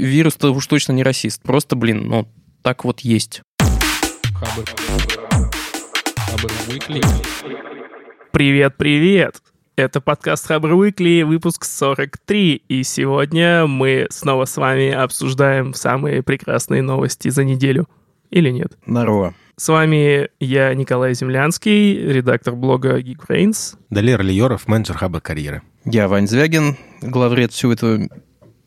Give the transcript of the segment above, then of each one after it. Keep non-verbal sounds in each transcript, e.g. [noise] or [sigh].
вирус-то уж точно не расист. Просто, блин, ну, так вот есть. Привет, привет! Это подкаст Хабр Weekly, выпуск 43, и сегодня мы снова с вами обсуждаем самые прекрасные новости за неделю. Или нет? Здорово. С вами я, Николай Землянский, редактор блога Geekbrains. Далер Лиоров, менеджер Хабр Карьеры. Я Вань Звягин, главред всего этого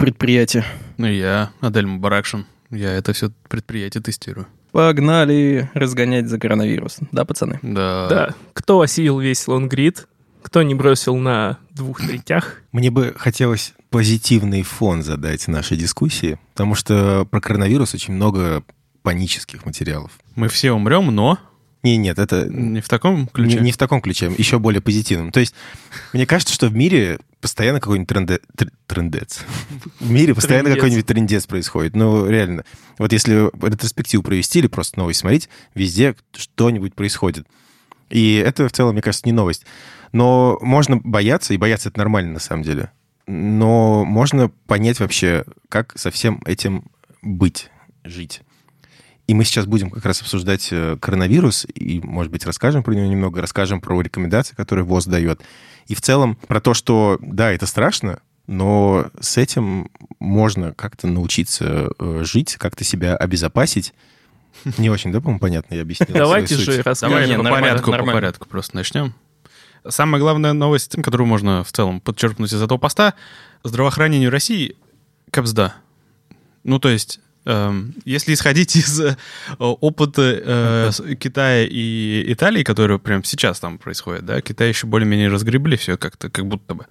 предприятия. Ну я, Адель Мубаракшин. Я это все предприятие тестирую. Погнали разгонять за коронавирус. Да, пацаны? Да. Да. Кто осилил весь лонгрид? Кто не бросил на двух третях? Мне бы хотелось позитивный фон задать нашей дискуссии, потому что про коронавирус очень много панических материалов. Мы все умрем, но Не, нет, это не в таком ключе. не, не в таком ключе, еще более позитивном. То есть, мне кажется, что в мире постоянно какой-нибудь тренде... тр- трендец. В мире постоянно какой-нибудь трендец происходит. Ну, реально. Вот если ретроспективу провести или просто новость смотреть, везде что-нибудь происходит. И это в целом, мне кажется, не новость. Но можно бояться, и бояться это нормально на самом деле. Но можно понять вообще, как со всем этим быть, жить. И мы сейчас будем как раз обсуждать э, коронавирус, и, может быть, расскажем про него немного, расскажем про рекомендации, которые ВОЗ дает. И в целом про то, что, да, это страшно, но с этим можно как-то научиться э, жить, как-то себя обезопасить. Не очень, да, по-моему, понятно я объяснил? Давайте же расскажем. Давай по порядку, по порядку просто начнем. Самая главная новость, которую можно в целом подчеркнуть из этого поста, здравоохранению России капсда. Ну, то есть, если исходить [laughs] из э, опыта э, Китая и Италии, который прямо сейчас там происходит, да, Китай еще более-менее разгребли все как-то, как будто бы,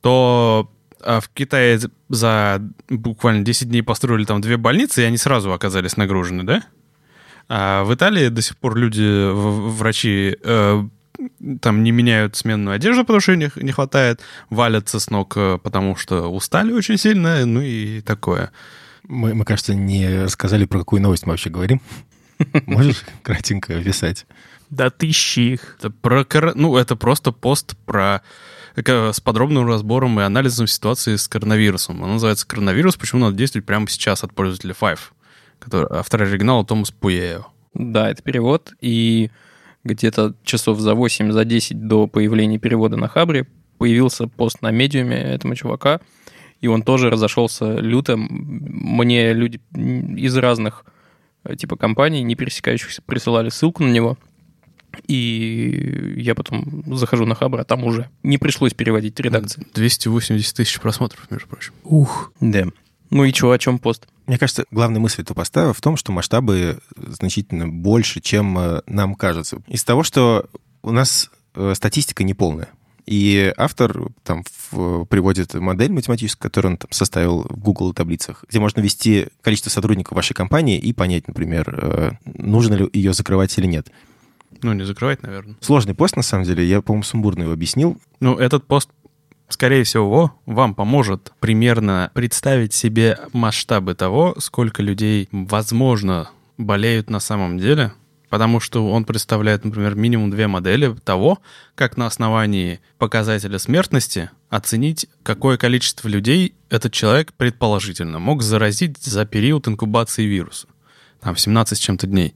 то а, в Китае за- буквально 10 дней построили там две больницы, и они сразу оказались нагружены, да? А в Италии до сих пор люди, врачи, э, там не меняют сменную одежду, потому что их не хватает, валятся с ног, э, потому что устали очень сильно, ну и такое. Мы, мы, кажется, не рассказали, про какую новость мы вообще говорим. [laughs] Можешь кратенько описать? Да тысячи их. Это про ну это просто пост про к- с подробным разбором и анализом ситуации с коронавирусом. Он называется «Коронавирус. Почему надо действовать прямо сейчас» от пользователя Five, который автор оригинала Томас Пуео. Да, это перевод, и где-то часов за 8, за 10 до появления перевода на Хабре появился пост на медиуме этого чувака, и он тоже разошелся люто. Мне люди из разных э, типа компаний, не пересекающихся, присылали ссылку на него, и я потом захожу на Хабр, а там уже не пришлось переводить редакции. 280 тысяч просмотров, между прочим. Ух. Да. Ну и чего, о чем пост? Мне кажется, главная мысль этого поста в том, что масштабы значительно больше, чем э, нам кажется. Из того, что у нас э, статистика неполная. И автор там в- приводит модель математическую, которую он там составил в Google таблицах, где можно ввести количество сотрудников вашей компании и понять, например, э, нужно ли ее закрывать или нет. Ну, не закрывать, наверное. Сложный пост, на самом деле. Я, по-моему, сумбурно его объяснил. Ну, этот пост, скорее всего, вам поможет примерно представить себе масштабы того, сколько людей, возможно, болеют на самом деле, потому что он представляет, например, минимум две модели того, как на основании показателя смертности оценить, какое количество людей этот человек предположительно мог заразить за период инкубации вируса. Там 17 с чем-то дней.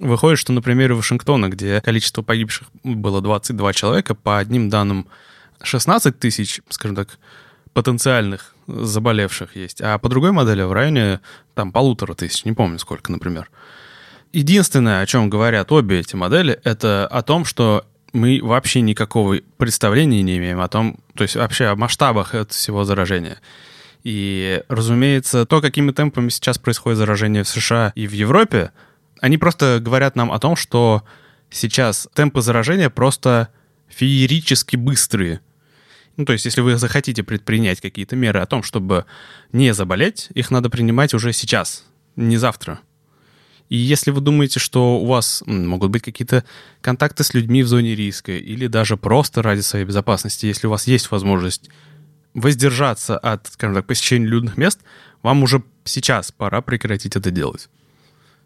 Выходит, что на примере Вашингтона, где количество погибших было 22 человека, по одним данным 16 тысяч, скажем так, потенциальных заболевших есть, а по другой модели в районе там полутора тысяч, не помню сколько, например. Единственное, о чем говорят обе эти модели, это о том, что мы вообще никакого представления не имеем о том, то есть вообще о масштабах этого всего заражения. И, разумеется, то, какими темпами сейчас происходит заражение в США и в Европе, они просто говорят нам о том, что сейчас темпы заражения просто феерически быстрые. Ну, то есть, если вы захотите предпринять какие-то меры о том, чтобы не заболеть, их надо принимать уже сейчас, не завтра. И если вы думаете, что у вас могут быть какие-то контакты с людьми в зоне риска, или даже просто ради своей безопасности, если у вас есть возможность воздержаться от, скажем так, посещения людных мест, вам уже сейчас пора прекратить это делать.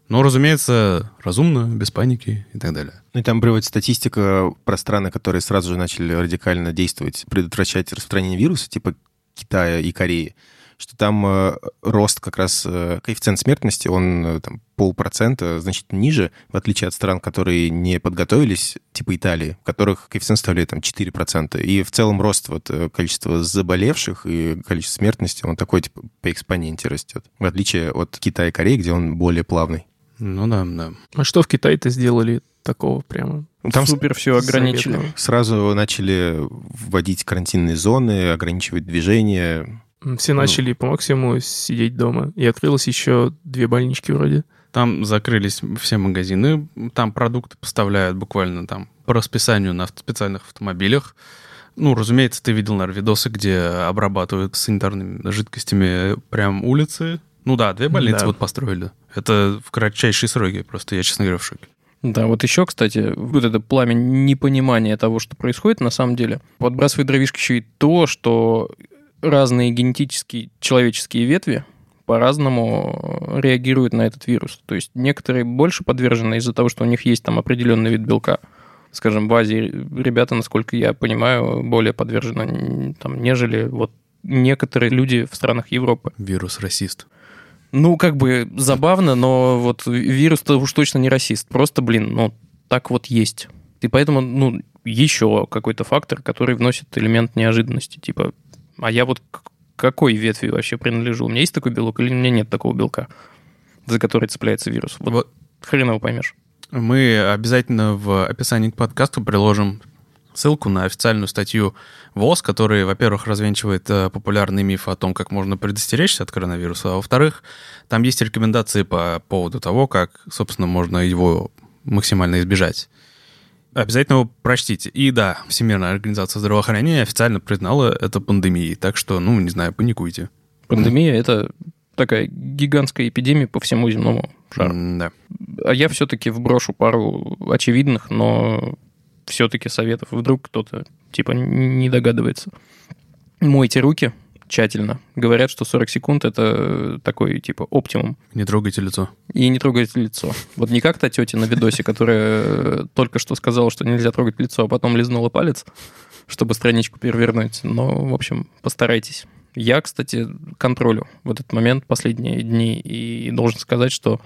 Но, разумеется, разумно, без паники и так далее. Ну и там приводится статистика про страны, которые сразу же начали радикально действовать, предотвращать распространение вируса, типа Китая и Кореи, что там э, рост как раз, э, коэффициент смертности, он э, там полпроцента значительно ниже, в отличие от стран, которые не подготовились, типа Италии, в которых коэффициент составляет там 4%. И в целом рост вот э, количества заболевших и количество смертности, он такой типа по экспоненте растет, в отличие от Китая и Кореи, где он более плавный. Ну да, да. А что в Китае-то сделали такого прямо? Ну, Там Супер все ограничили. сразу начали вводить карантинные зоны, ограничивать движение. Все начали по максимуму сидеть дома. И открылось еще две больнички вроде. Там закрылись все магазины, там продукты поставляют буквально там по расписанию на специальных автомобилях. Ну, разумеется, ты видел, наверное, видосы, где обрабатывают санитарными жидкостями прям улицы. Ну да, две больницы Да. вот построили. Это в кратчайшие сроки, просто я, честно говоря, в шоке. Да, вот еще, кстати, вот это пламя непонимания того, что происходит на самом деле, подбрасывает дровишки еще и то, что разные генетические человеческие ветви по-разному реагируют на этот вирус. То есть некоторые больше подвержены из-за того, что у них есть там определенный вид белка. Скажем, в Азии ребята, насколько я понимаю, более подвержены там, нежели вот некоторые люди в странах Европы. Вирус-расист. Ну, как бы забавно, но вот вирус-то уж точно не расист. Просто, блин, ну, так вот есть. И поэтому, ну, еще какой-то фактор, который вносит элемент неожиданности. Типа, а я вот к какой ветви вообще принадлежу? У меня есть такой белок или у меня нет такого белка, за который цепляется вирус? Вот, Вот хрен его поймешь. Мы обязательно в описании к подкасту приложим ссылку на официальную статью ВОЗ, который, во-первых, развенчивает э, популярный миф о том, как можно предостеречься от коронавируса, а во-вторых, там есть рекомендации по поводу того, как, собственно, можно его максимально избежать. Обязательно его прочтите. И да, Всемирная организация здравоохранения официально признала это пандемией, так что, ну, не знаю, паникуйте. Пандемия — это такая гигантская эпидемия по всему земному шару. Да. А я все-таки вброшу пару очевидных, но все-таки советов. Вдруг кто-то типа не догадывается. Мойте руки тщательно. Говорят, что 40 секунд это такой типа оптимум. Не трогайте лицо. И не трогайте лицо. Вот не как та тетя на видосе, которая э, только что сказала, что нельзя трогать лицо, а потом лизнула палец, чтобы страничку перевернуть. Но, в общем, постарайтесь. Я, кстати, контролю в этот момент последние дни и должен сказать, что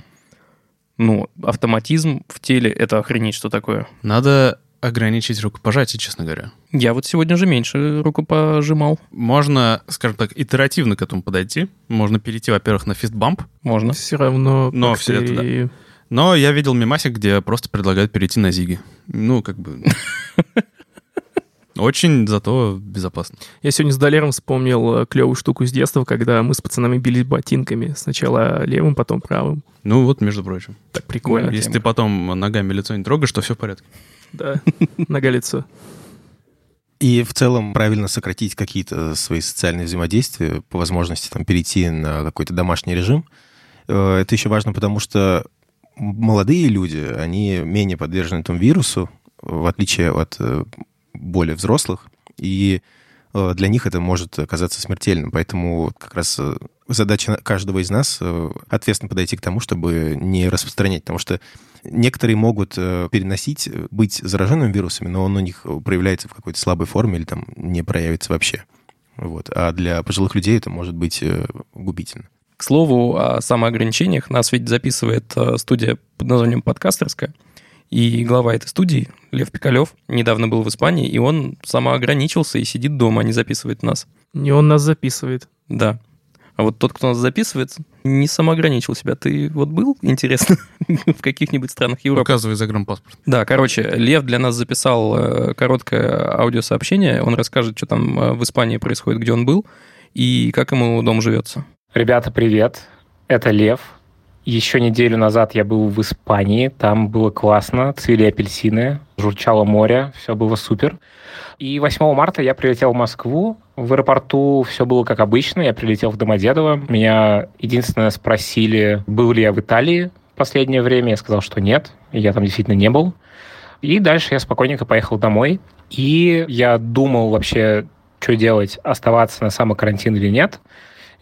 ну, автоматизм в теле — это охренеть, что такое. Надо ограничить рукопожатие, честно говоря. Я вот сегодня же меньше руку пожимал. Можно, скажем так, итеративно к этому подойти. Можно перейти, во-первых, на фистбамп, Можно. Все равно... Но как-то всё это, да. но я видел мемасик, где просто предлагают перейти на зиги. Ну, как бы... [laughs] Очень зато безопасно. Я сегодня с Долером вспомнил клевую штуку с детства, когда мы с пацанами бились ботинками. Сначала левым, потом правым. Ну, вот, между прочим. Так прикольно. Если ты потом ногами лицо не трогаешь, то все в порядке. Да, нога-лицо. И в целом правильно сократить какие-то свои социальные взаимодействия, по возможности там перейти на какой-то домашний режим. Э, Это еще важно, потому что молодые люди, они менее подвержены этому вирусу, в отличие от э, более взрослых, и для них это может оказаться смертельным. Поэтому как раз э, задача каждого из нас э, ответственно подойти к тому, чтобы не распространять. Потому что некоторые могут э, переносить, э, быть зараженными вирусами, но он у них проявляется в какой-то слабой форме или там не проявится вообще. Вот. А для пожилых людей это может быть э, губительно. К слову о самоограничениях, нас ведь записывает э, студия под названием «Подкастерская», и глава этой студии, Лев Пикалев, недавно был в Испании, и он самоограничился и сидит дома, а не записывает нас. Не он нас записывает. Да. А вот тот, кто нас записывает, не самоограничил себя. Ты вот был, интересно, [laughs] в каких-нибудь странах Европы? Указывай загранпаспорт. Да, короче, Лев для нас записал э, короткое аудиосообщение. Он расскажет, что там э, в Испании происходит, где он был, и как ему дом живется. Ребята, привет. Это Лев. Еще неделю назад я был в Испании. Там было классно. Цвели апельсины, журчало море. Все было супер. И 8 марта я прилетел в Москву. В аэропорту все было как обычно. Я прилетел в Домодедово. Меня единственное спросили, был ли я в Италии в последнее время. Я сказал, что нет. Я там действительно не был. И дальше я спокойненько поехал домой. И я думал вообще, что делать, оставаться на самокарантин или нет.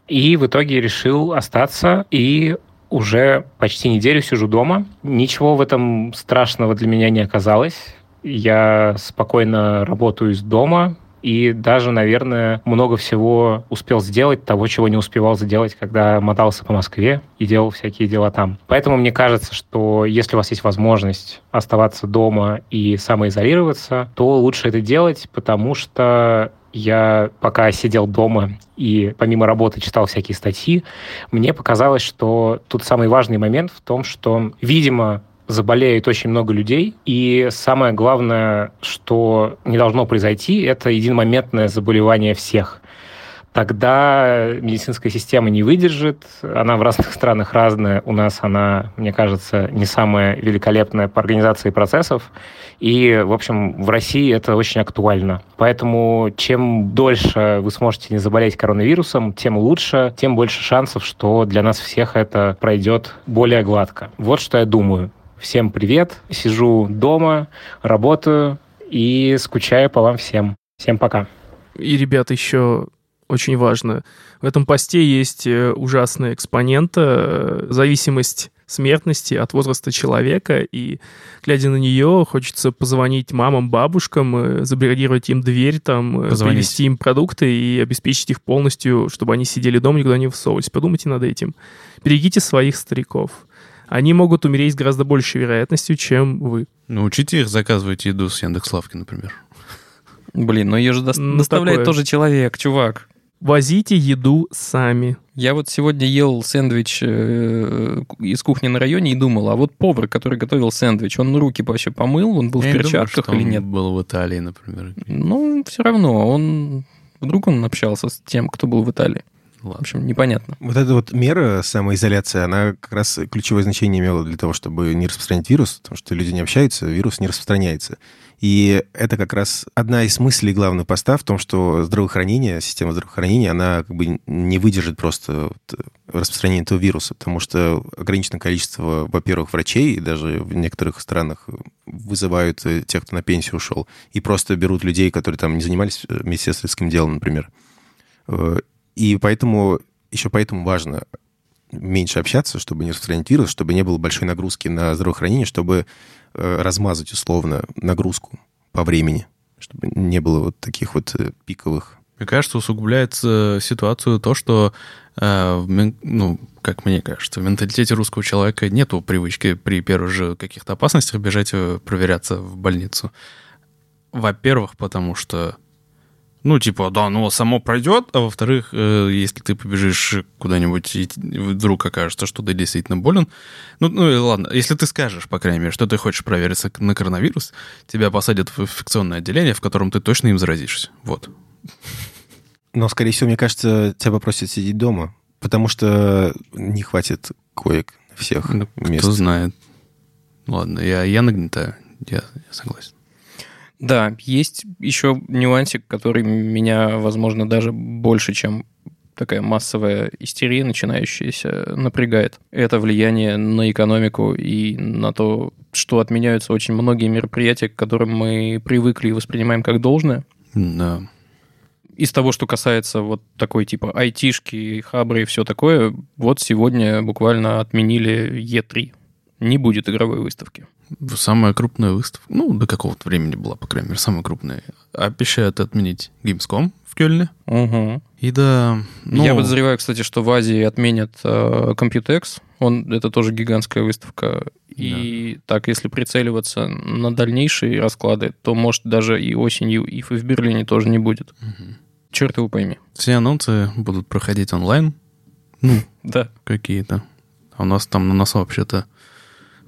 И в итоге решил остаться и уже почти неделю сижу дома. Ничего в этом страшного для меня не оказалось. Я спокойно работаю из дома и даже, наверное, много всего успел сделать того, чего не успевал сделать, когда мотался по Москве и делал всякие дела там. Поэтому мне кажется, что если у вас есть возможность оставаться дома и самоизолироваться, то лучше это делать, потому что я пока сидел дома и помимо работы читал всякие статьи, мне показалось, что тут самый важный момент в том, что, видимо, заболеет очень много людей, и самое главное, что не должно произойти, это единомоментное заболевание всех тогда медицинская система не выдержит. Она в разных странах разная. У нас она, мне кажется, не самая великолепная по организации процессов. И, в общем, в России это очень актуально. Поэтому чем дольше вы сможете не заболеть коронавирусом, тем лучше, тем больше шансов, что для нас всех это пройдет более гладко. Вот что я думаю. Всем привет. Сижу дома, работаю и скучаю по вам всем. Всем пока. И, ребята, еще очень важно. В этом посте есть э, ужасная экспонента, э, зависимость смертности от возраста человека, и, глядя на нее, хочется позвонить мамам, бабушкам, э, забронировать им дверь, там, Позвонить. привезти им продукты и обеспечить их полностью, чтобы они сидели дома, никуда не высовывались. Подумайте над этим. Берегите своих стариков. Они могут умереть с гораздо большей вероятностью, чем вы. Научите их заказывать еду с Яндекс.Лавки, например. Блин, но ее же Ну, доставляет такое. тоже человек, чувак. Возите еду сами. Я вот сегодня ел сэндвич э, из кухни на районе и думал, а вот повар, который готовил сэндвич, он руки вообще помыл, он был Я в думаю, перчатках что или он нет? был в Италии, например. Ну, все равно, он... Вдруг он общался с тем, кто был в Италии. В Ладно. общем, непонятно. Вот эта вот мера самоизоляции, она как раз ключевое значение имела для того, чтобы не распространять вирус, потому что люди не общаются, вирус не распространяется. И это как раз одна из мыслей главного поста в том, что здравоохранение, система здравоохранения, она как бы не выдержит просто вот распространение этого вируса, потому что ограниченное количество, во-первых, врачей, даже в некоторых странах вызывают э, тех, кто на пенсию ушел, и просто берут людей, которые там не занимались э, медсестрским делом, например. Э, И поэтому, еще поэтому важно меньше общаться, чтобы не распространять вирус, чтобы не было большой нагрузки на здравоохранение, чтобы э, размазать условно нагрузку по времени, чтобы не было вот таких вот э, пиковых. Мне кажется, усугубляется ситуацию то, что, э, ну, как мне кажется, в менталитете русского человека нету привычки при первых же каких-то опасностях бежать э, проверяться в больницу. Во-первых, потому что, ну, типа, да, ну, само пройдет, а во-вторых, э, если ты побежишь куда-нибудь и вдруг окажется, что ты действительно болен, ну, ну ладно, если ты скажешь, по крайней мере, что ты хочешь провериться на коронавирус, тебя посадят в инфекционное отделение, в котором ты точно им заразишься. Вот. Но, скорее всего, мне кажется, тебя попросят сидеть дома, потому что не хватит коек всех Ну, мест. Кто знает. Ладно, я, я нагнетаю. Я, я согласен. Да, есть еще нюансик, который меня, возможно, даже больше, чем такая массовая истерия, начинающаяся, напрягает. Это влияние на экономику и на то, что отменяются очень многие мероприятия, к которым мы привыкли и воспринимаем как должное. Да. Из того, что касается вот такой типа айтишки, хабры и все такое, вот сегодня буквально отменили Е3. Не будет игровой выставки. Самая крупная выставка, ну, до какого-то времени была, по крайней мере, самая крупная. Обещают отменить Gamescom в Кёльне. Угу. И да, ну, Я подозреваю, кстати, что в Азии отменят э, Computex. Он, это тоже гигантская выставка. И так, если прицеливаться на дальнейшие расклады, то, может, даже и осенью ИФ и в Берлине тоже не будет. Мгм. Черт его пойми. все анонсы будут проходить онлайн. Ну, [laughs] Да. какие-то. А у нас там на носу вообще-то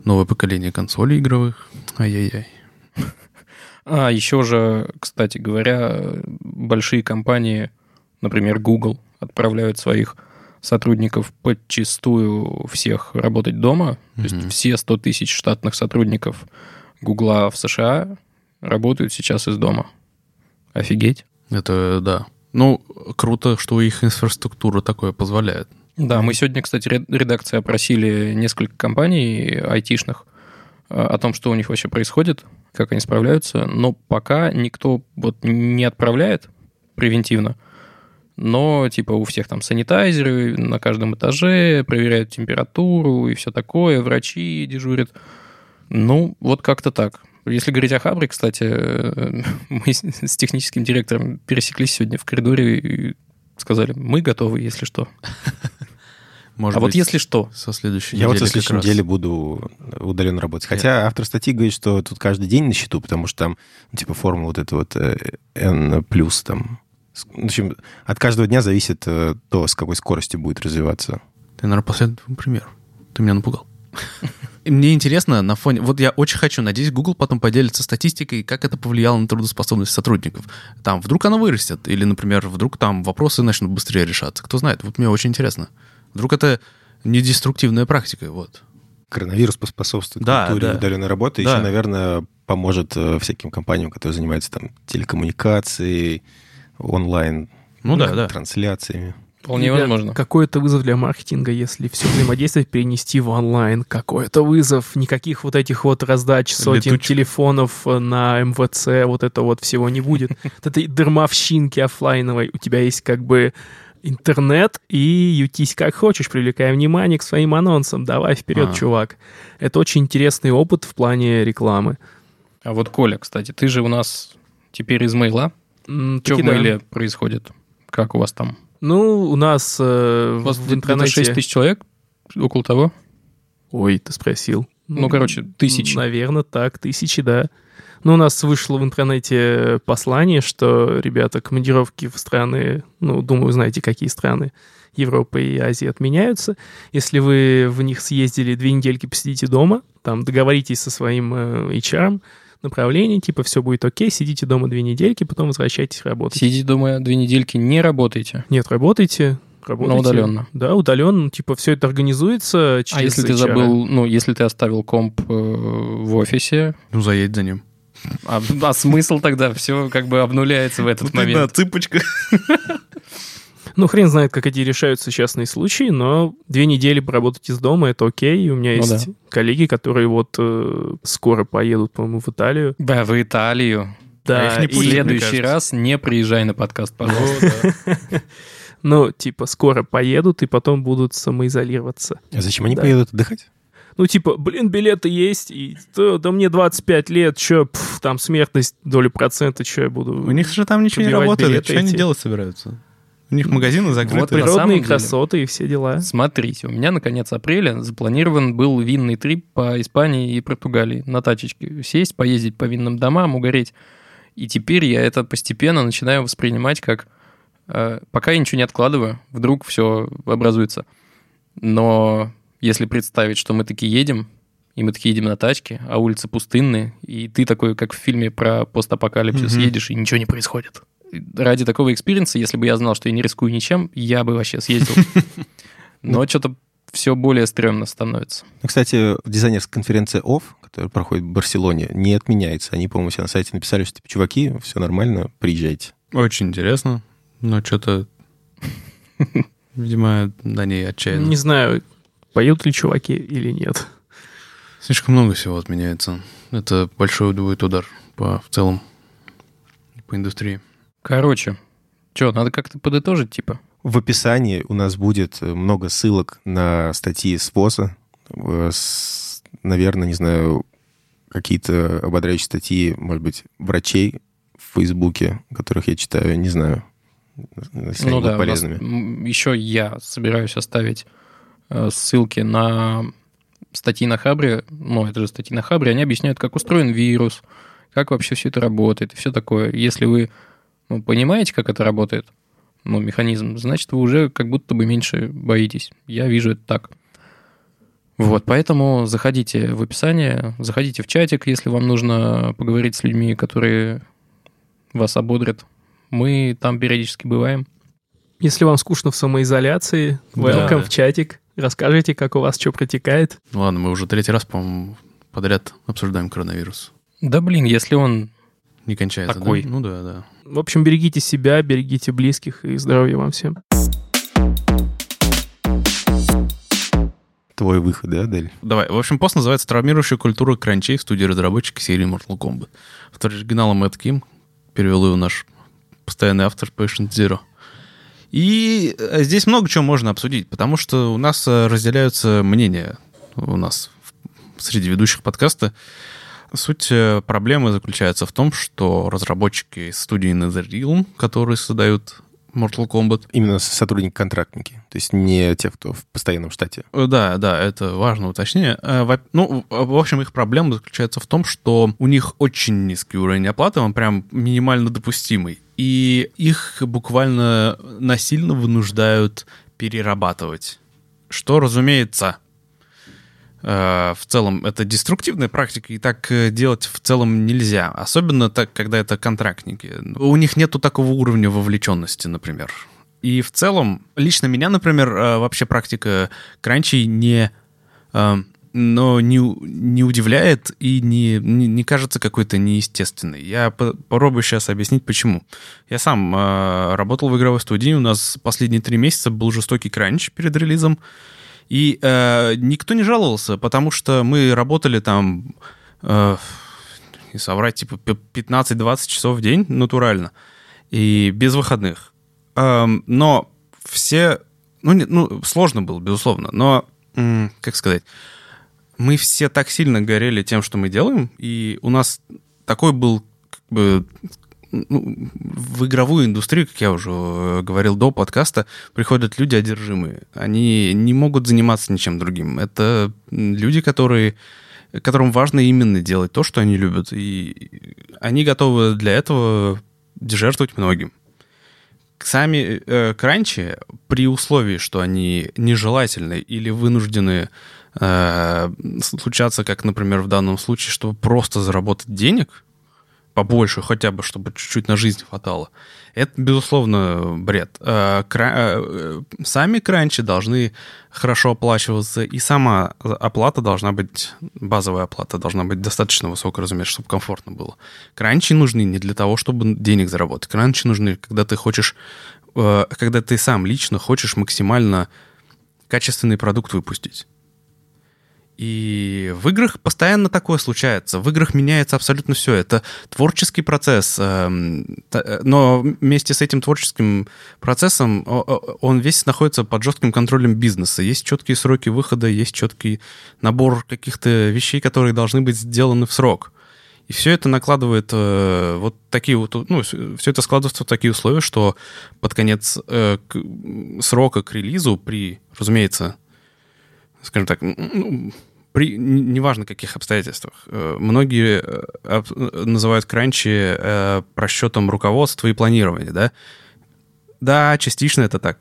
новое поколение консолей игровых. Ай-яй-яй. [laughs] А еще же, кстати говоря, большие компании, например, Google, отправляют своих сотрудников подчистую всех работать дома. То есть все 100 тысяч штатных сотрудников Гугла в США работают сейчас из дома. Офигеть. Это да. Ну, круто, что их инфраструктура такое позволяет. Да, мы сегодня, кстати, ред- редакция опросили несколько компаний айтишных э, о том, что у них вообще происходит, как они справляются, но пока никто вот не отправляет превентивно, но типа у всех там санитайзеры на каждом этаже, проверяют температуру и все такое, врачи дежурят. Ну, вот как-то так. Если говорить о Хабре, кстати, э, [laughs] мы с техническим директором пересеклись сегодня в коридоре и сказали, мы готовы, если что. [laughs] Может а вот быть, если что, со следующей Я вот недели на следующей неделе буду удаленно работать. Хотя автор статьи говорит, что тут каждый день на счету, потому что там, ну, типа, формула вот эта вот э, N плюс там. В общем, от каждого дня зависит э, то, с какой скоростью будет развиваться. Ты, наверное, последовательный пример. Ты меня напугал. [laughs] И Мне интересно на фоне... Вот я очень хочу, надеюсь, Google потом поделится статистикой, как это повлияло на трудоспособность сотрудников. Там вдруг она вырастет, или, например, вдруг там вопросы начнут быстрее решаться. Кто знает, вот мне очень интересно. Вдруг это не деструктивная практика, вот. Коронавирус поспособствует Да, культуре да. удаленной работы. Да. Еще, наверное, поможет э, всяким компаниям, которые занимаются там телекоммуникацией, онлайн Ну да, да. трансляциями. вполне Ребят, возможно. Какой-то вызов для маркетинга, если все взаимодействие перенести в онлайн. Какой-то вызов. Никаких вот этих вот раздач сотен Летучих. телефонов э, на МВЦ, вот это вот всего не будет. [laughs] Вот этой дермовщинки оффлайновой. У тебя есть как бы интернет и ютись как хочешь, привлекая внимание к своим анонсам. Давай вперед, А. чувак. Это очень интересный опыт в плане рекламы. А вот, Коля, кстати, ты же у нас теперь из мейла. М, Что в да. мейле происходит? Как у вас там? Ну, у нас э, У вас в интернете... 6 тысяч человек? Около того? Ой, ты спросил. Ну, короче, тысячи. Наверное, так, тысячи, да. Ну, у нас вышло в интернете послание, что, ребята, командировки в страны, ну, думаю, знаете, какие страны Европы и Азии отменяются. Если вы в них съездили, две недельки посидите дома, там договоритесь со своим э, HR, направление, типа, все будет окей, сидите дома две недельки, потом возвращайтесь работать. Сидите дома две недельки, не работаете. Нет, работайте, работайте. удаленно. Да, удаленно, типа, все это организуется через А если ты HR. забыл, ну, если ты оставил комп э, в офисе, Ну, заедь за ним. А, а смысл тогда? Все как бы обнуляется в этот момент. цыпочка. Ну, хрен знает, как эти решаются частные случаи, но две недели поработать из дома — это окей. И у меня Ну есть коллеги, которые вот э, скоро поедут, по-моему, в Италию. Да, в Италию. Да, их не и- В следующий раз не приезжай на подкаст, пожалуйста. [laughs] ну, типа, скоро поедут и потом будут самоизолироваться. А зачем они Да. поедут отдыхать? Ну, типа, блин, билеты есть, и да, да мне 25 лет, чё, пф, там смертность доли процента, чё я буду... У них же там ничего не работает. Что они делать собираются? У них магазины закрыты. Вот природные красоты и все дела. Смотрите, у меня на конец апреля запланирован был винный трип по Испании и Португалии на тачечке. Сесть, поездить по винным домам, угореть. И теперь я это постепенно начинаю воспринимать как... э, пока я ничего не откладываю, вдруг все образуется. Но если представить, что мы таки едем, и мы таки едем на тачке, а улицы пустынные, и ты такой, как в фильме про постапокалипсис, Мгм. едешь, и ничего не происходит. Ради такого experience а, если бы я знал, что я не рискую ничем, я бы вообще съездил. [laughs] Но что-то все более стрёмно становится. Ну, кстати, дизайнерская конференция OFFF, которая проходит в Барселоне, не отменяется. Они, по-моему, себе на сайте написали, что, типа, чуваки, все нормально, приезжайте. Очень интересно. Но что-то... [laughs] Видимо, да не отчаянно. Не знаю, поедут ли чуваки или нет. Слишком много всего отменяется. Это большой будет удар по в целом по индустрии. Короче, что, надо как-то подытожить, типа? В описании у нас будет э, много ссылок на статьи с ВОЗа, э, с, наверное, не знаю, какие-то ободряющие статьи, может быть, врачей в Фейсбуке, которых я читаю, не знаю, если они будут полезными. еще я собираюсь оставить ссылки на статьи на Хабре, ну, это же статьи на Хабре, они объясняют, как устроен вирус, как вообще все это работает, и все такое. Если вы ну, понимаете, как это работает, ну, механизм, значит, вы уже как будто бы меньше боитесь. Я вижу это так. Вот, поэтому заходите в описание, заходите в чатик, если вам нужно поговорить с людьми, которые вас ободрят. Мы там периодически бываем. Если вам скучно в самоизоляции, welcome Да. в чатик. Расскажите, как у вас что протекает. Ну Ладно, мы уже третий раз, по-моему, подряд обсуждаем коронавирус. Да блин, если он... Не кончается, Такой. да? Ну да, да. В общем, берегите себя, берегите близких и здоровья вам всем. Твой выход, да, Дель? Давай. В общем, пост называется «Травмирующая культура кранчей в студии разработчика серии Mortal Kombat». В оригинала Мэтт Ким перевел его наш постоянный автор Patient Zero. И э, здесь много чего можно обсудить, потому что у нас э, разделяются мнения у нас среди ведущих подкаста Суть э, проблемы заключается в том, что разработчики студии NetherRealm, которые создают Mortal Kombat. Именно сотрудники-контрактники, то есть не те, кто в постоянном штате. Да, да, это важное уточнение. Ну, в общем, их проблема заключается в том, что у них очень низкий уровень оплаты, он прям минимально допустимый. И их буквально насильно вынуждают перерабатывать. Что, разумеется, э, в целом это деструктивная практика, и так э, делать в целом нельзя. Особенно так, когда это контрактники. У них нету такого уровня вовлеченности, например. И в целом, лично меня, например, э, вообще практика кранчей не, э, но не, не удивляет и не, не, не кажется какой-то неестественной. Я по- попробую сейчас объяснить, почему. Я сам э, работал в игровой студии, у нас последние три месяца был жестокий кранч перед релизом, и э, никто не жаловался, потому что мы работали там, э, не соврать, типа п- 15-20 часов в день натурально, и без выходных. Эм, но все... Ну, не- ну, сложно было, безусловно, но, как сказать, мы все так сильно горели тем, что мы делаем, и у нас такой был как бы, ну, в игровую индустрию, как я уже э, говорил до подкаста, приходят люди одержимые. Они не могут заниматься ничем другим. Это люди, которые которым важно именно делать то, что они любят. И они готовы для этого жертвовать многим. Сами э, кранчи, при условии, что они нежелательны или вынуждены э, случаться, как, например, в данном случае, чтобы просто заработать денег, побольше, хотя бы, чтобы чуть-чуть на жизнь хватало. Это, безусловно, бред. Э, э, Сами кранчи должны хорошо оплачиваться, и сама оплата должна быть, базовая оплата должна быть достаточно высокой, разумеется, чтобы комфортно было. Кранчи нужны не для того, чтобы денег заработать. Кранчи нужны, когда ты хочешь, когда ты сам лично хочешь максимально качественный продукт выпустить. И в играх постоянно такое случается. В играх меняется абсолютно все. Это творческий процесс. эм, э, Но вместе с этим творческим процессом он весь находится под жестким контролем бизнеса. Есть четкие сроки выхода, есть четкий набор каких-то вещей, которые должны быть сделаны в срок. И все это накладывает э, вот такие вот, ну, все это складывается в такие условия, что под конец э, к- срока к релизу при, разумеется, скажем так, ну, при неважно каких обстоятельствах. э, Многие э, называют кранчи э, просчетом руководства и планирования, да? Да, частично это так.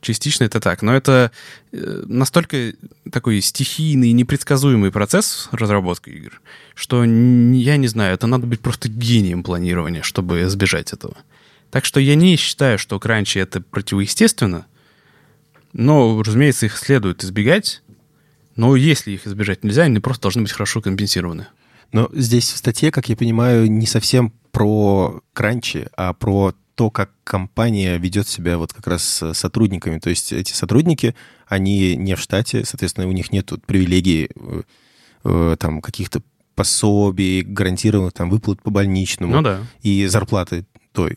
Частично это так, но это настолько такой стихийный непредсказуемый процесс разработки игр, что я не знаю, это надо быть просто гением планирования, чтобы избежать этого. Так что я не считаю, что кранчи это противоестественно, но, разумеется, их следует избегать, но если их избежать нельзя, они просто должны быть хорошо компенсированы. Но здесь в статье, как я понимаю, не совсем про кранчи, а про то, как компания ведет себя вот как раз с сотрудниками. То есть эти сотрудники, они не в штате, соответственно, у них нет привилегий э, э, там каких-то пособий, гарантированных там выплат по больничному Ну да. и зарплаты той э,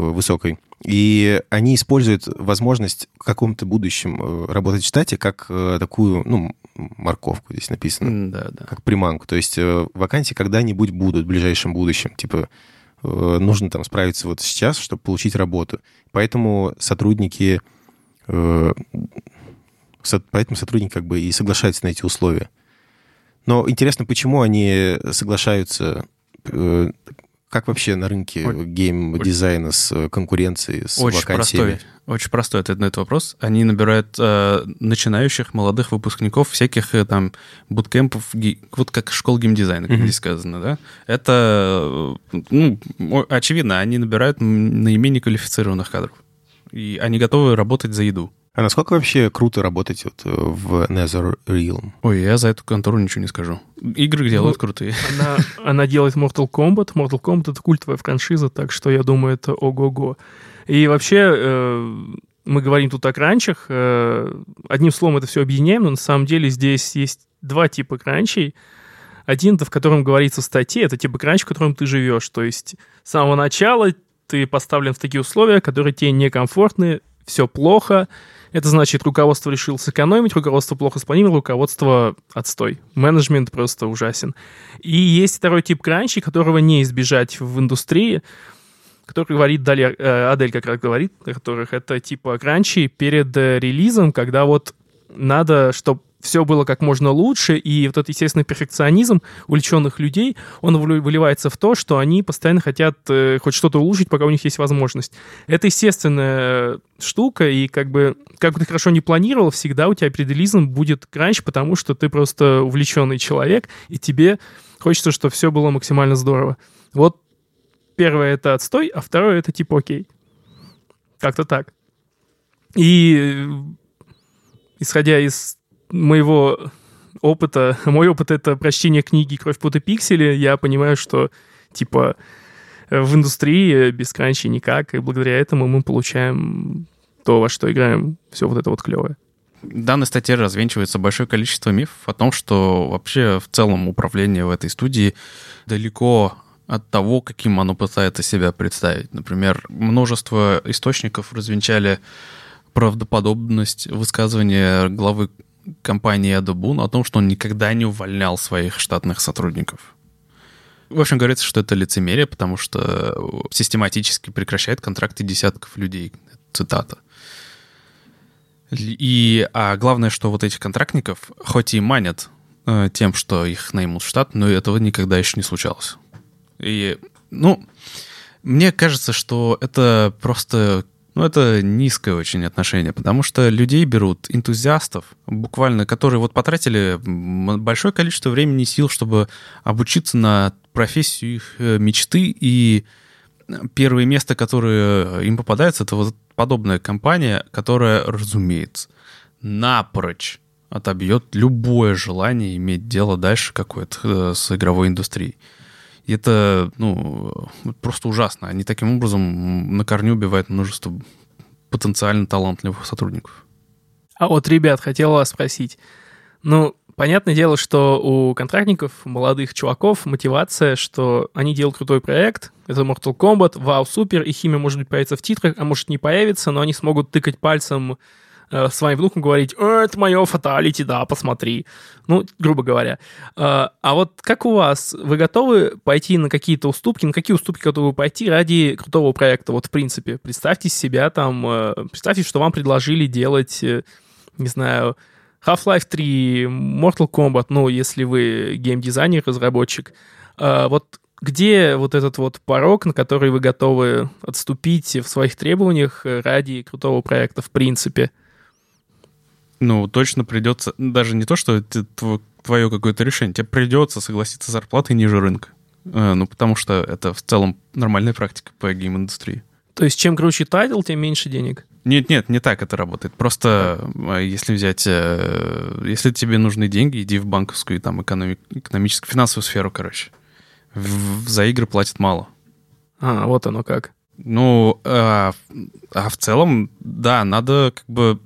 высокой. И они используют возможность в каком-то будущем работать в штате как такую, ну, морковку здесь написано Да, да. как приманку. То есть э, вакансии когда-нибудь будут в ближайшем будущем. Типа э, нужно там справиться вот сейчас, чтобы получить работу. Поэтому сотрудники, э, поэтому сотрудники как бы и соглашаются на эти условия. Но интересно, почему они соглашаются? Как вообще на рынке гейм-дизайна с э, конкуренцией, с Очень вакансиями? простой, очень простой ответ на этот вопрос. Они набирают э, начинающих молодых выпускников всяких э, там буткемпов, вот как школ геймдизайна, как Мгм. здесь сказано, да? Это, э, ну, очевидно, они набирают наименее квалифицированных кадров. И они готовы работать за еду. А насколько вообще круто работать вот э, в NetherRealm? Ой, я за эту контору ничего не скажу. Игры делают Ну, крутые. [laughs] Она, она делает Mortal Kombat. Mortal Kombat — это культовая франшиза, так что я думаю, это ого-го. И вообще, э, мы говорим тут о кранчах. э, одним словом это все объединяем, но на самом деле здесь есть два типа кранчей. Один, в котором говорится в статье, это типа кранч, в котором ты живешь. То есть с самого начала ты поставлен в такие условия, которые тебе некомфортны, все плохо, Это значит, руководство решило сэкономить, руководство плохо спланировало, руководство отстой. Менеджмент просто ужасен. И есть второй тип кранчей, которого не избежать в индустрии, который говорит далее, э, Адель как раз говорит, которых это типа кранчи перед э, релизом, когда вот надо, чтобы все было как можно лучше, и вот этот естественный перфекционизм увлеченных людей, он выливается в то, что они постоянно хотят э, хоть что-то улучшить, пока у них есть возможность. Это естественная штука, и как бы, как бы ты хорошо не планировал, всегда у тебя перед будет кранч, потому что ты просто увлеченный человек, и тебе хочется, чтобы все было максимально здорово. Вот первое — это отстой, а второе — это типа окей. Как-то так. И исходя из моего опыта, [laughs] мой опыт — это прочтение книги «Кровь, пот и пиксели», я понимаю, что, типа, в индустрии без кранчи никак, и благодаря этому мы получаем то, во что играем, все вот это вот клевое. В данной статье развенчивается большое количество мифов о том, что вообще в целом управление в этой студии далеко от того, каким оно пытается себя представить. Например, множество источников развенчали правдоподобность высказывания главы компании Адобун о том, что он никогда не увольнял своих штатных сотрудников. В общем, говорится, что это лицемерие, потому что систематически прекращает контракты десятков людей. Цитата. И, а главное, что вот этих контрактников, хоть и манят э, тем, что их наймут в штат, но этого никогда еще не случалось. И, ну, мне кажется, что это просто ну, это низкое очень отношение, потому что людей берут, энтузиастов, буквально, которые вот потратили большое количество времени и сил, чтобы обучиться на профессию их э, мечты, и первое место, которое им попадается, это вот подобная компания, которая, разумеется, напрочь отобьет любое желание иметь дело дальше какое-то э, с игровой индустрией. И это, ну, просто ужасно. Они таким образом на корню убивают множество потенциально талантливых сотрудников. А вот, ребят, хотел вас спросить. Ну, понятное дело, что у контрактников, молодых чуваков, мотивация, что они делают крутой проект, это Mortal Kombat, вау, супер, и химия может быть появится в титрах, а может не появится, но они смогут тыкать пальцем э, своим внукам говорить, это мое фаталити, да, посмотри. Ну, грубо говоря. Э, а вот как у вас? Вы готовы пойти на какие-то уступки? На какие уступки готовы пойти ради крутого проекта? Вот, в принципе, представьте себя там, э, представьте, что вам предложили делать, э, не знаю, Half-Life 3, Mortal Kombat, ну, если вы геймдизайнер, разработчик. Э, вот где вот этот вот порог, на который вы готовы отступить в своих требованиях ради крутого проекта в принципе? Ну, точно придется, даже не то, что это твое какое-то решение, тебе придется согласиться с зарплатой ниже рынка. Э, ну, потому что это в целом нормальная практика по гейм-индустрии. То есть чем круче title, тем меньше денег? Нет, нет, не так это работает. Просто э, если взять, э, если тебе нужны деньги, иди в банковскую, там, экономи- экономическую, финансовую сферу, короче. В, за игры платят мало. А, вот оно как. Ну, а, а в целом, да, надо как бы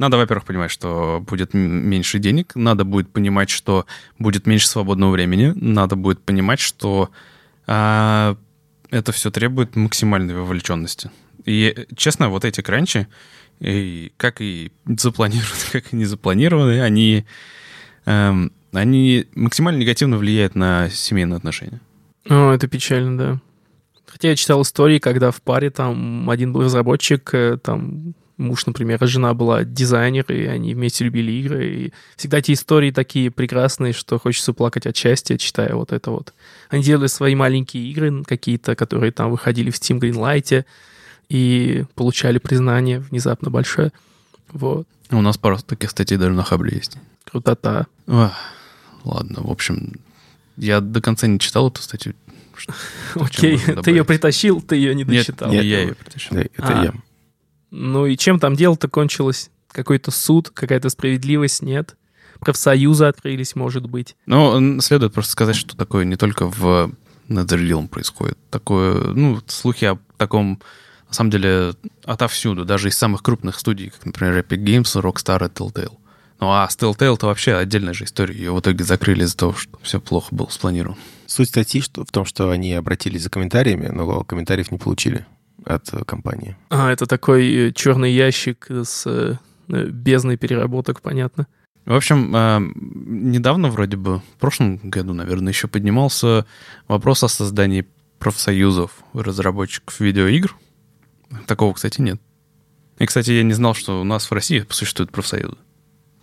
надо, во-первых, понимать, что будет меньше денег, надо будет понимать, что будет меньше свободного времени, надо будет понимать, что а, это все требует максимальной вовлеченности. И, честно, вот эти кранчи, и как и запланированы, [laughs] как и не запланированы, они, эм, они максимально негативно влияют на семейные отношения. О, это печально, да. Хотя я читал истории, когда в паре там один был разработчик, э, там муж, например, а жена была дизайнер, и они вместе любили игры. И всегда эти истории такие прекрасные, что хочется плакать от счастья, читая вот это вот. Они делали свои маленькие игры какие-то, которые там выходили в Steam Greenlight, и получали признание внезапно большое. Вот. У нас пару таких статей даже на Хабре есть. Крутота. Ох, ладно, в общем, я до конца не читал эту статью. [laughs] Окей, ты ее притащил, ты ее не дочитал. Нет, я ее притащил. Это а. я. Ну и чем там дело-то кончилось? Какой-то суд, какая-то справедливость, нет? Профсоюзы открылись, может быть. Ну, следует просто сказать, что такое не только в Netherrealm происходит. Такое, ну, слухи о таком, на самом деле, отовсюду, даже из самых крупных студий, как, например, Epic Games, Rockstar и Telltale. Ну а с Telltale это вообще отдельная же история. Ее в итоге закрыли из-за того, что все плохо было спланировано. Суть статьи что, в том, что они обратились за комментариями, но комментариев не получили от э, компании. А, это такой э, черный ящик с э, бездной переработок, понятно. В общем, э, недавно вроде бы, в прошлом году, наверное, еще поднимался вопрос о создании профсоюзов разработчиков видеоигр. Такого, кстати, нет. И, кстати, я не знал, что у нас в России существуют профсоюзы.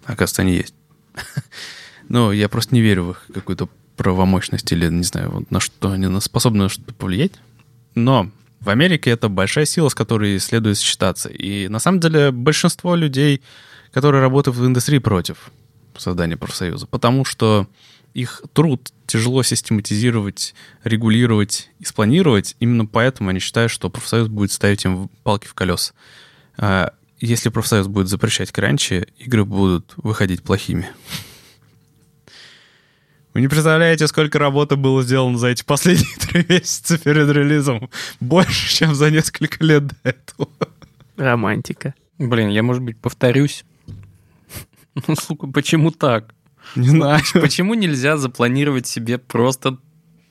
Оказывается, они есть. [laughs] Но я просто не верю в их какую-то правомощность или, не знаю, вот на что они способны что-то повлиять. Но в Америке это большая сила, с которой следует считаться. И на самом деле большинство людей, которые работают в индустрии, против создания профсоюза, потому что их труд тяжело систематизировать, регулировать и спланировать. Именно поэтому они считают, что профсоюз будет ставить им палки в колеса. А если профсоюз будет запрещать кранчи, игры будут выходить плохими. Вы не представляете, сколько работы было сделано за эти последние [laughs] три месяца перед релизом. Больше, чем за несколько лет до этого. Романтика. Блин, я, может быть, повторюсь. Ну, сука, почему так? Не знаю. Почему нельзя запланировать себе просто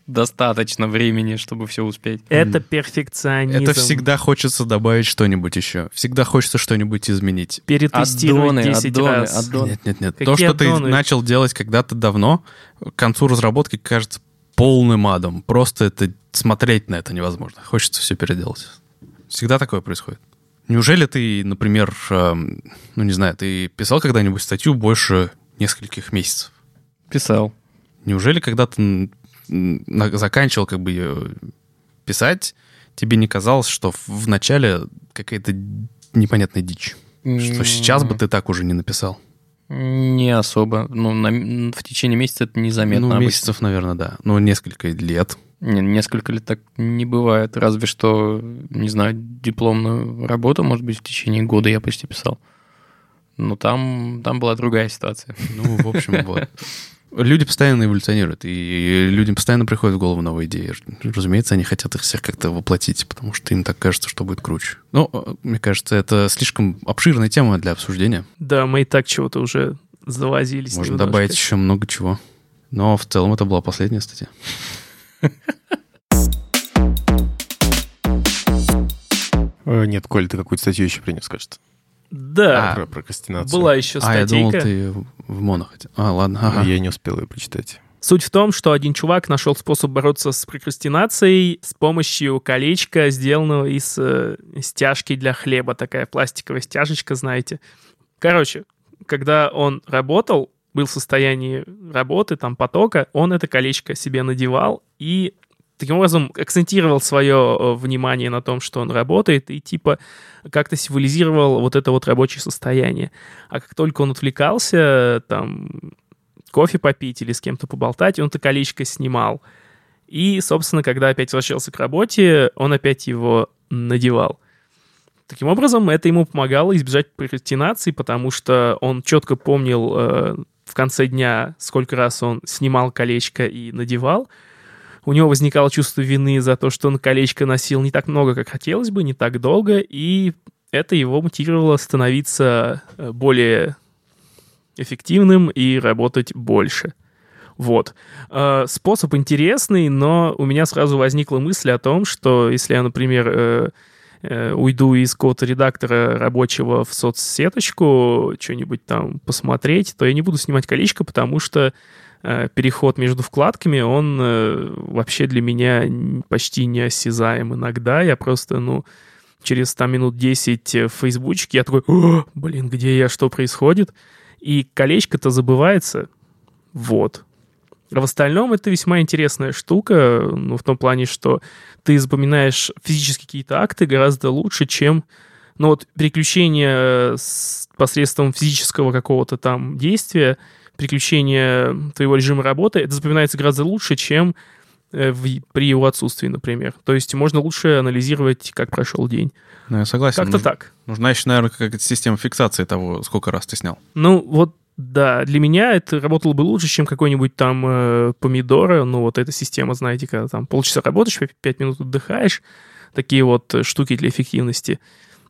достаточно времени, чтобы все успеть? Это перфекционизм. Это всегда хочется добавить что-нибудь еще. Всегда хочется что-нибудь изменить. Перетестировать Аддоны, 10 аддоны, раз. аддоны. Нет, нет, нет. Какие То, что ты аддоны? начал делать когда-то давно, к концу разработки кажется полным адом. Просто это смотреть на это невозможно. Хочется все переделать. Всегда такое происходит. Неужели ты, например, эм, ну не знаю, ты писал когда-нибудь статью больше нескольких месяцев? Писал. Неужели когда ты м, на- заканчивал как бы ее писать, тебе не казалось, что в- начале какая-то непонятная дичь? Что сейчас бы ты так уже не написал? Не особо. Ну, на- в течение месяца это незаметно. ну, обычно. месяцев, наверное, да. Но несколько лет. Не, несколько лет так не бывает. Разве что, не знаю, дипломную работу, может быть, в течение года я почти писал. Но там, там была другая ситуация. Ну, в общем, вот. [laughs] Люди постоянно эволюционируют, и людям постоянно приходят в голову новые идеи. Разумеется, они хотят их всех как-то воплотить, потому что им так кажется, что будет круче. Ну, мне кажется, это слишком обширная тема для обсуждения. Да, мы и так чего-то уже завозились. Можно немножко. добавить еще много чего. Но в целом это была последняя статья. Э, Нет, Коль, ты какую-то статью еще принес, кажется. Да, Про прокрастинацию. была еще А, я думал, статейка. ты в моно хотел. А, ладно. А Ага. Я не успел ее прочитать. Суть в том, что один чувак нашел способ бороться с прокрастинацией с помощью колечка, сделанного из э, стяжки для хлеба. Такая пластиковая стяжечка, знаете. Короче, когда он работал, был в состоянии работы, там, потока, он это колечко себе надевал и таким образом акцентировал свое э, внимание на том, что он работает, и типа как-то символизировал вот это вот рабочее состояние. А как только он отвлекался, там, кофе попить или с кем-то поболтать, он это колечко снимал. И, собственно, когда опять возвращался к работе, он опять его надевал. Таким образом, это ему помогало избежать прокрастинации, потому что он четко помнил э, в конце дня, сколько раз он снимал колечко и надевал. У него возникало чувство вины за то, что он колечко носил не так много, как хотелось бы, не так долго, и это его мотивировало становиться э, более эффективным и работать больше. Вот. Э, Способ интересный, но у меня сразу возникла мысль о том, что если я, например, э, уйду из какого-то редактора рабочего в соцсеточку, что-нибудь там посмотреть, то я не буду снимать колечко, потому что переход между вкладками, он э, вообще для меня почти неосязаем иногда. Я просто, ну, через там минут 10 в фейсбучке я такой, «О, блин, где я, что происходит? И колечко-то забывается. Вот. А в остальном это весьма интересная штука, ну, в том плане, что ты запоминаешь физически какие-то акты гораздо лучше, чем ну, вот переключение с посредством физического какого-то там действия, переключение твоего режима работы, это запоминается гораздо лучше, чем э, в- при его отсутствии, например. То есть можно лучше анализировать, как прошел день. Ну, я согласен. Как-то Нуж- так. Нужна еще, наверное, какая-то система фиксации того, сколько раз ты снял. Ну, вот да, для меня это работало бы лучше, чем какой-нибудь там э, помидоры. Ну, вот эта система, знаете, когда там полчаса работаешь, пя- пять минут отдыхаешь. Такие вот э, штуки для эффективности.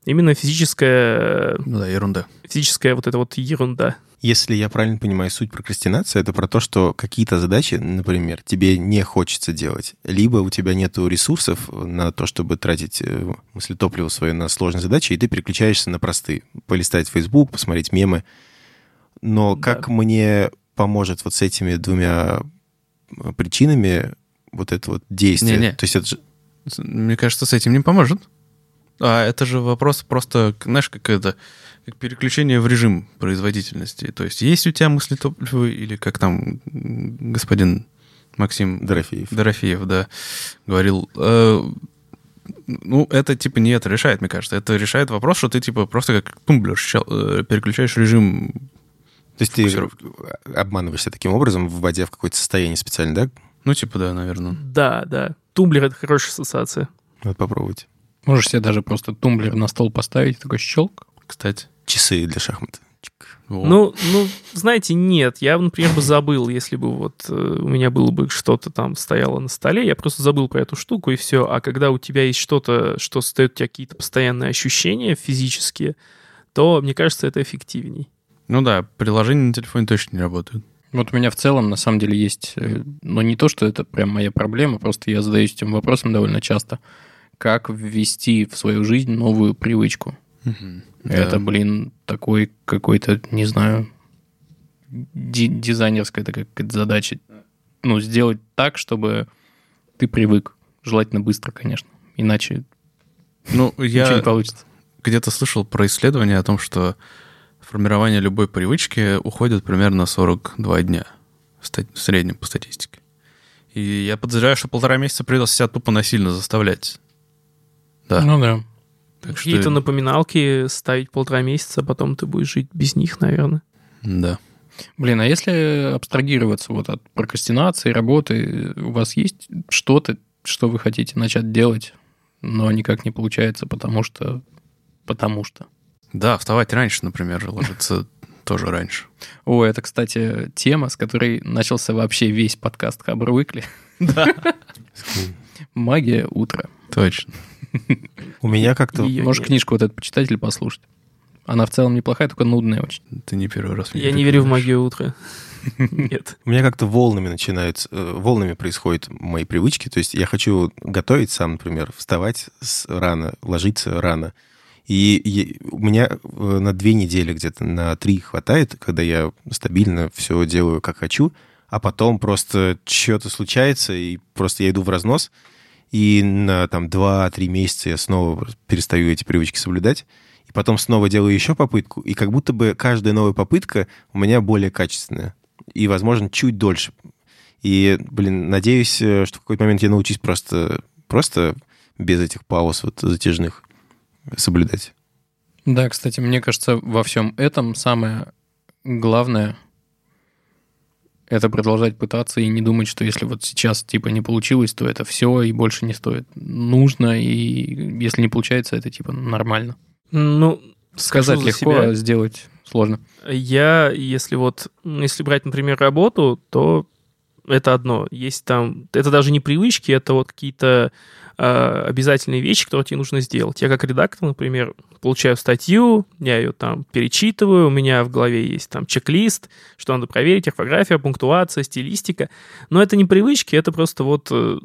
Именно физическая, Ну да, ерунда. физическая вот эта вот ерунда. Если я правильно понимаю, суть прокрастинации — это про то, что какие-то задачи, например, тебе не хочется делать, либо у тебя нет ресурсов на то, чтобы тратить э, мыслетопливо свое на сложные задачи, и ты переключаешься на простые. Полистать Facebook, посмотреть мемы. Но Да. как мне поможет вот с этими двумя э, причинами вот это вот действие? Не-не. То есть это же... Мне кажется, с этим не поможет. А это же вопрос просто, знаешь, как это, переключение в режим производительности. То есть есть у тебя мысли топливо или как там господин Максим Дорофеев. Дорофеев, да, говорил, э, ну, это типа не это решает, мне кажется. Это решает вопрос, что ты типа просто как тумблер э, переключаешь режим. То есть ты обманываешься таким образом, вводя в какое-то состояние специально, да? Ну, типа, да, наверное. Да, да. Тумблер — это хорошая ассоциация. Вот попробуйте. Можешь себе даже просто тумблер на стол поставить, такой щелк. Кстати. Часы для шахмат. Во. Ну, ну, знаете, нет, я, например, бы забыл, если бы вот э, у меня было бы что-то там стояло на столе, я просто забыл про эту штуку и все. А когда у тебя есть что-то, что создает у тебя какие-то постоянные ощущения физические, то, мне кажется, это эффективней. Ну да, приложения на телефоне точно не работают. Вот у меня в целом, на самом деле, есть... э, Но не то, что это прям моя проблема, просто я задаюсь этим вопросом довольно часто. Как ввести в свою жизнь новую привычку? Это, блин, такой какой-то, не знаю, ди- дизайнерская такая задача. Ну, сделать так, чтобы ты привык. Желательно быстро, конечно. Иначе Ну, [laughs] я не получится. где-то слышал про исследование о том, что формирование любой привычки уходит примерно 42 дня в среднем по статистике. И я подозреваю, что полтора месяца придется себя тупо насильно заставлять. Да. Ну да. Так что... Какие-то напоминалки ставить полтора месяца, а потом ты будешь жить без них, наверное. Да. Блин, а если абстрагироваться вот от прокрастинации, работы, у вас есть что-то, что вы хотите начать делать, но никак не получается, потому что... Потому что. Да, вставать раньше, например, ложиться [laughs] тоже раньше. О, это, кстати, тема, с которой начался вообще весь подкаст Хабр Уикли. [laughs] Магия утра. Точно. [laughs] У меня как-то... Можешь книжку вот эту почитать или послушать. Она в целом неплохая, только нудная очень. Ты не первый раз. Я не верю в магию утра. [laughs] Нет. У меня как-то волнами начинаются, э, волнами происходят мои привычки. То есть я хочу готовить сам, например, вставать с- рано, ложиться рано. И у меня э, на две недели где-то, на три хватает, когда я стабильно все делаю, как хочу, а потом просто что-то случается, и просто я иду в разнос, и на там 2-3 месяца я снова перестаю эти привычки соблюдать, и потом снова делаю еще попытку, и как будто бы каждая новая попытка у меня более качественная, и, возможно, чуть дольше. И, блин, надеюсь, э, что в какой-то момент я научусь просто, просто без этих пауз вот затяжных соблюдать. Да, кстати, мне кажется, во всем этом самое главное это продолжать пытаться и не думать, что если вот сейчас типа не получилось, то это все и больше не стоит. Нужно, и если не получается, это типа нормально. Ну, Сказать легко, себя. а сделать сложно. Я, если вот, м, если брать, например, работу, то это одно. Есть там, это даже не привычки, это вот какие-то э, обязательные вещи, которые тебе нужно сделать. Я как редактор, например, получаю статью, я ее там перечитываю, у меня в голове есть там чек-лист, что надо проверить, орфография, пунктуация, стилистика. Но это не привычки, это просто вот э,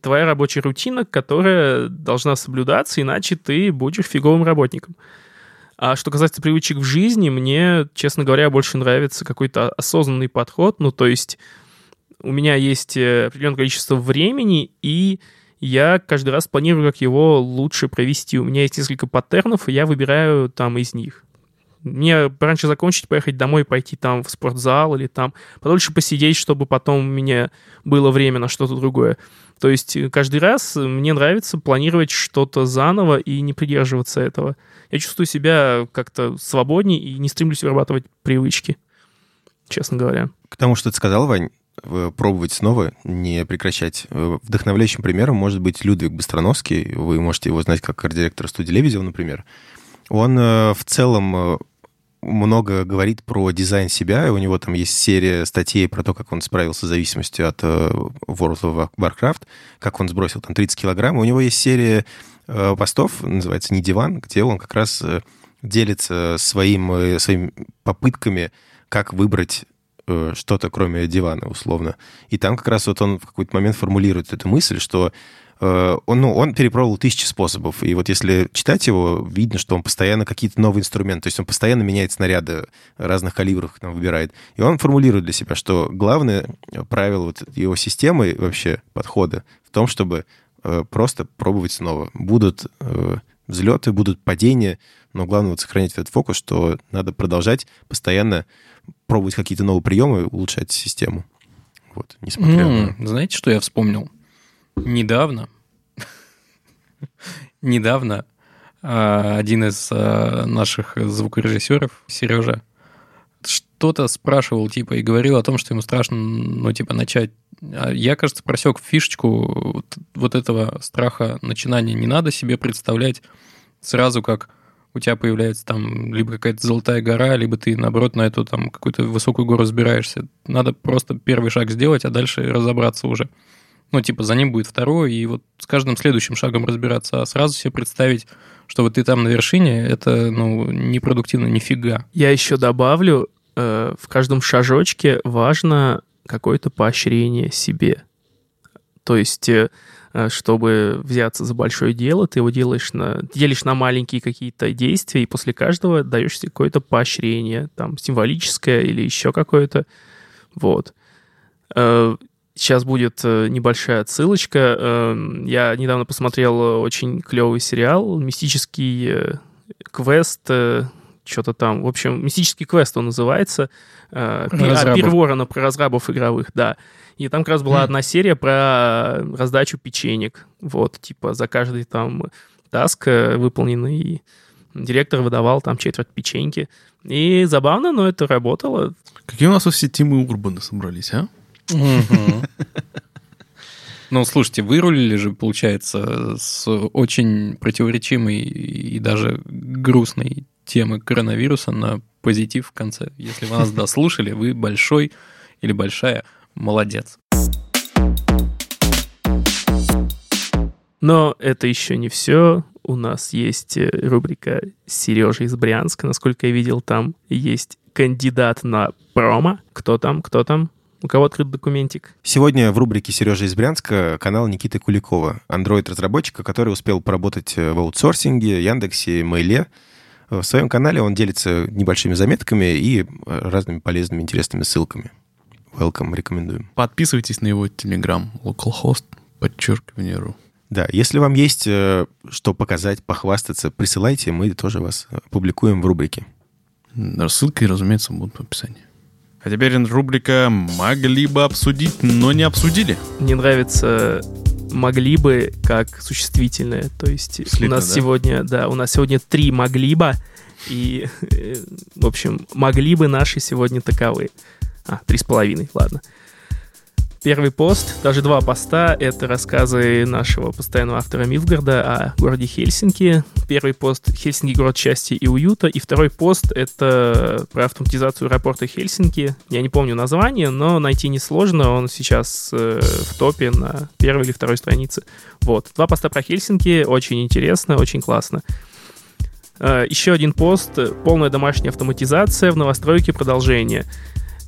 твоя рабочая рутина, которая должна соблюдаться, иначе ты будешь фиговым работником. А что касается привычек в жизни, мне, честно говоря, больше нравится какой-то осознанный подход. Ну, то есть у меня есть э, определенное количество времени, и я каждый раз планирую, как его лучше провести. У меня есть несколько паттернов, и я выбираю там из них. Мне раньше закончить, поехать домой, пойти там в спортзал или там подольше посидеть, чтобы потом у меня было время на что-то другое. То есть э, каждый раз мне нравится планировать что-то заново и не придерживаться этого. Я чувствую себя как-то свободнее и не стремлюсь вырабатывать привычки, честно говоря. К тому, что ты сказал, Вань, пробовать снова, не прекращать. Э, Вдохновляющим примером может быть Людвиг Быстроновский. Вы можете его знать как арт-директор студии Лебедева, например. Он э, в целом э, много говорит про дизайн себя. У него там есть серия статей про то, как он справился с зависимостью от World of Warcraft, как он сбросил там 30 килограмм. У него есть серия постов, называется «Не диван», где он как раз делится своим, своими попытками как выбрать э, что-то, кроме дивана, условно. И там как раз вот он в какой-то момент формулирует эту мысль, что э, он, ну, он перепробовал тысячи способов. И вот если читать его, видно, что он постоянно какие-то новые инструменты, то есть он постоянно меняет снаряды разных калибров, там выбирает. И он формулирует для себя, что главное правило вот его системы вообще подхода в том, чтобы э, просто пробовать снова. Будут э, взлеты, будут падения, но главное вот сохранить этот фокус, что надо продолжать постоянно пробовать какие-то новые приемы, улучшать систему. Вот, несмотря М, на... Знаете, что я вспомнил? Недавно, [laughs] недавно а, один из а, наших звукорежиссеров, Сережа, что-то спрашивал, типа, и говорил о том, что ему страшно, ну, типа, начать. А Я, кажется, просек фишечку вот, вот этого страха начинания. Не надо себе представлять сразу, как у тебя появляется там либо какая-то золотая гора, либо ты, наоборот, на эту там какую-то высокую гору забираешься. Надо просто первый шаг сделать, а дальше разобраться уже. Ну, типа, за ним будет второй, и вот с каждым следующим шагом разбираться, а сразу себе представить, что вот ты там на вершине, это, ну, непродуктивно нифига. Я еще добавлю, э, в каждом шажочке важно какое-то поощрение себе. То есть, э, чтобы взяться за большое дело, ты его делаешь на, делишь на маленькие какие-то действия, и после каждого даешь себе какое-то поощрение, там, символическое или еще какое-то. Вот. Э, Сейчас будет э, небольшая отсылочка. Э, Я недавно посмотрел э, очень клевый сериал, мистический э, квест, э, что-то там. В общем, мистический квест он называется. Э, Про а. Пир Ворона про разрабов игровых, да. И там как раз была одна серия про раздачу печенек. Вот, типа, за каждый там таск э, выполненный директор выдавал там четверть печеньки. И забавно, но это работало. Какие у нас все тимы Урбана собрались, а? Ну, слушайте, вырулили же, получается, с очень противоречимой и даже грустной темы коронавируса на позитив в конце. Если вы нас дослушали, вы большой или большая молодец. Но это еще не все. У нас есть э, рубрика Сережа из Брянска. Насколько я видел, там есть кандидат на промо. Кто там? Кто там? У кого открыт документик? Сегодня в рубрике «Сережа из Брянска» канал Никиты Куликова, андроид-разработчика, который успел поработать э, в аутсорсинге, Яндексе, Мейле. В своем канале он делится небольшими заметками и э, разными полезными, интересными ссылками. Welcome, рекомендуем. Подписывайтесь на его телеграм localhost, подчеркивание ру. Да, если вам есть э, что показать, похвастаться, присылайте, мы тоже вас э, публикуем в рубрике. Ссылки, разумеется, будут в описании. А теперь рубрика «Могли бы обсудить, но не обсудили». Мне нравится могли бы как существительное. То есть Слитно, у нас да? сегодня, да, у нас сегодня три могли бы, и, э, в общем, могли бы наши сегодня таковы. А, три с половиной, ладно. Первый пост, даже два поста, это рассказы нашего постоянного автора Милгарда о городе Хельсинки. Первый пост «Хельсинки – город счастья и уюта», и второй пост – это про автоматизацию аэропорта Хельсинки. Я не помню название, но найти несложно, он сейчас э, в топе на первой или второй странице. Вот, два поста про Хельсинки, очень интересно, очень классно. Э, Еще один пост «Полная домашняя автоматизация в новостройке. Продолжение».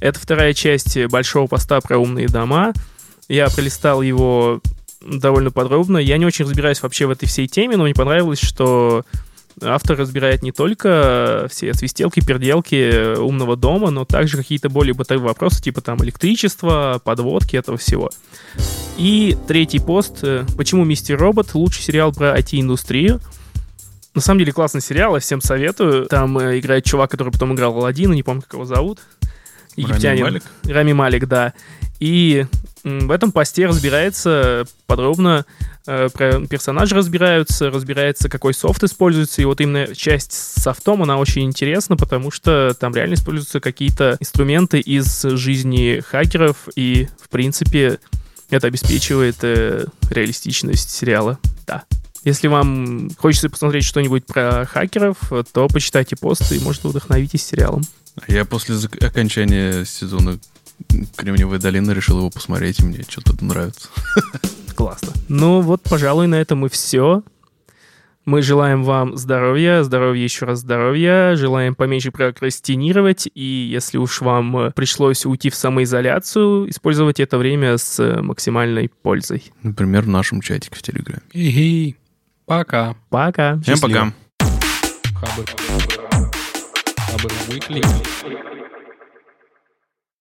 Это вторая часть большого поста про умные дома. Я пролистал его довольно подробно. Я не очень разбираюсь вообще в этой всей теме, но мне понравилось, что автор разбирает не только все свистелки, переделки умного дома, но также какие-то более бытовые вопросы, типа там электричества, подводки, этого всего. И третий пост. э, Почему «Мистер Робот» лучший сериал про IT-индустрию? На самом деле классный сериал, я всем советую. Там э, играет чувак, который потом играл Аладдина, не помню, как его зовут. Египтянин. Малик? Рами Малик, да. И в этом посте разбирается подробно, э, про персонажи разбираются, разбирается, какой софт используется, и вот именно часть с софтом, она очень интересна, потому что там реально используются какие-то инструменты из жизни хакеров, и, в принципе, это обеспечивает э, реалистичность сериала, да. Если вам хочется посмотреть что-нибудь про хакеров, то почитайте пост и, может, вдохновитесь сериалом. Я после зак- окончания сезона Кремниевой долины решил его посмотреть, и мне что-то нравится. [laughs] Классно. Ну вот, пожалуй, на этом и все. Мы желаем вам здоровья, здоровья, еще раз здоровья, желаем поменьше прокрастинировать, и если уж вам э, пришлось уйти в самоизоляцию, использовать это время с э, максимальной пользой. Например, в нашем чатике в Телеграме. Пока. Пока! Всем пока. Хабр. Хабр Weekly.